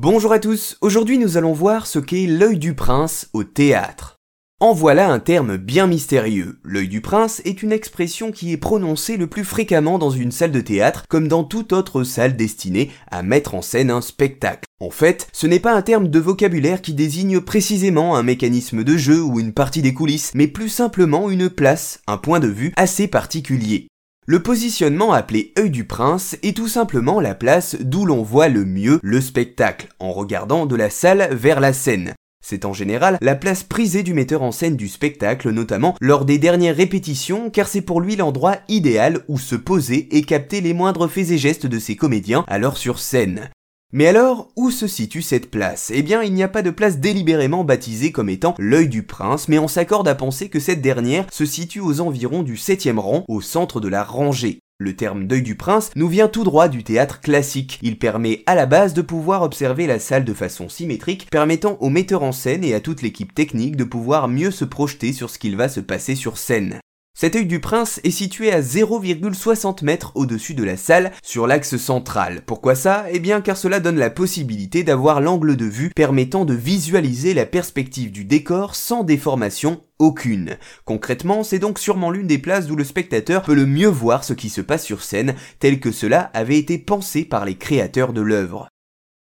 Bonjour à tous, aujourd'hui nous allons voir ce qu'est l'œil du prince au théâtre. En voilà un terme bien mystérieux. L'œil du prince est une expression qui est prononcée le plus fréquemment dans une salle de théâtre comme dans toute autre salle destinée à mettre en scène un spectacle. En fait, ce n'est pas un terme de vocabulaire qui désigne précisément un mécanisme de jeu ou une partie des coulisses, mais plus simplement une place, un point de vue assez particulier. Le positionnement appelé œil du prince est tout simplement la place d'où l'on voit le mieux le spectacle, en regardant de la salle vers la scène. C'est en général la place prisée du metteur en scène du spectacle, notamment lors des dernières répétitions, car c'est pour lui l'endroit idéal où se poser et capter les moindres faits et gestes de ses comédiens alors sur scène. Mais alors, où se situe cette place? Eh bien, il n'y a pas de place délibérément baptisée comme étant l'œil du prince, mais on s'accorde à penser que cette dernière se situe aux environs du septième rang, au centre de la rangée. Le terme d'œil du prince nous vient tout droit du théâtre classique. Il permet à la base de pouvoir observer la salle de façon symétrique, permettant au metteur en scène et à toute l'équipe technique de pouvoir mieux se projeter sur ce qu'il va se passer sur scène. Cet œil du prince est situé à 0,60 mètres au-dessus de la salle sur l'axe central. Pourquoi ça? Eh bien car cela donne la possibilité d'avoir l'angle de vue permettant de visualiser la perspective du décor sans déformation aucune. Concrètement, c'est donc sûrement l'une des places où le spectateur peut le mieux voir ce qui se passe sur scène, tel que cela avait été pensé par les créateurs de l'œuvre.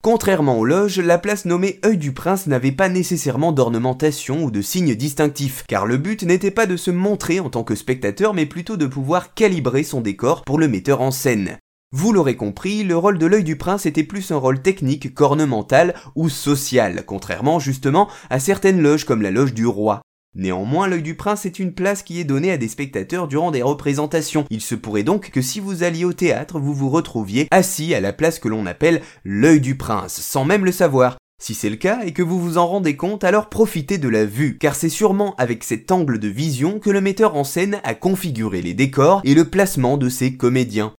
Contrairement aux loges, la place nommée œil du prince n'avait pas nécessairement d'ornementation ou de signes distinctifs, car le but n'était pas de se montrer en tant que spectateur, mais plutôt de pouvoir calibrer son décor pour le metteur en scène. Vous l'aurez compris, le rôle de l'œil du prince était plus un rôle technique qu'ornemental ou social, contrairement justement à certaines loges comme la loge du roi. Néanmoins, l'œil du prince est une place qui est donnée à des spectateurs durant des représentations. Il se pourrait donc que si vous alliez au théâtre, vous vous retrouviez assis à la place que l'on appelle l'œil du prince, sans même le savoir. Si c'est le cas et que vous vous en rendez compte, alors profitez de la vue, car c'est sûrement avec cet angle de vision que le metteur en scène a configuré les décors et le placement de ses comédiens.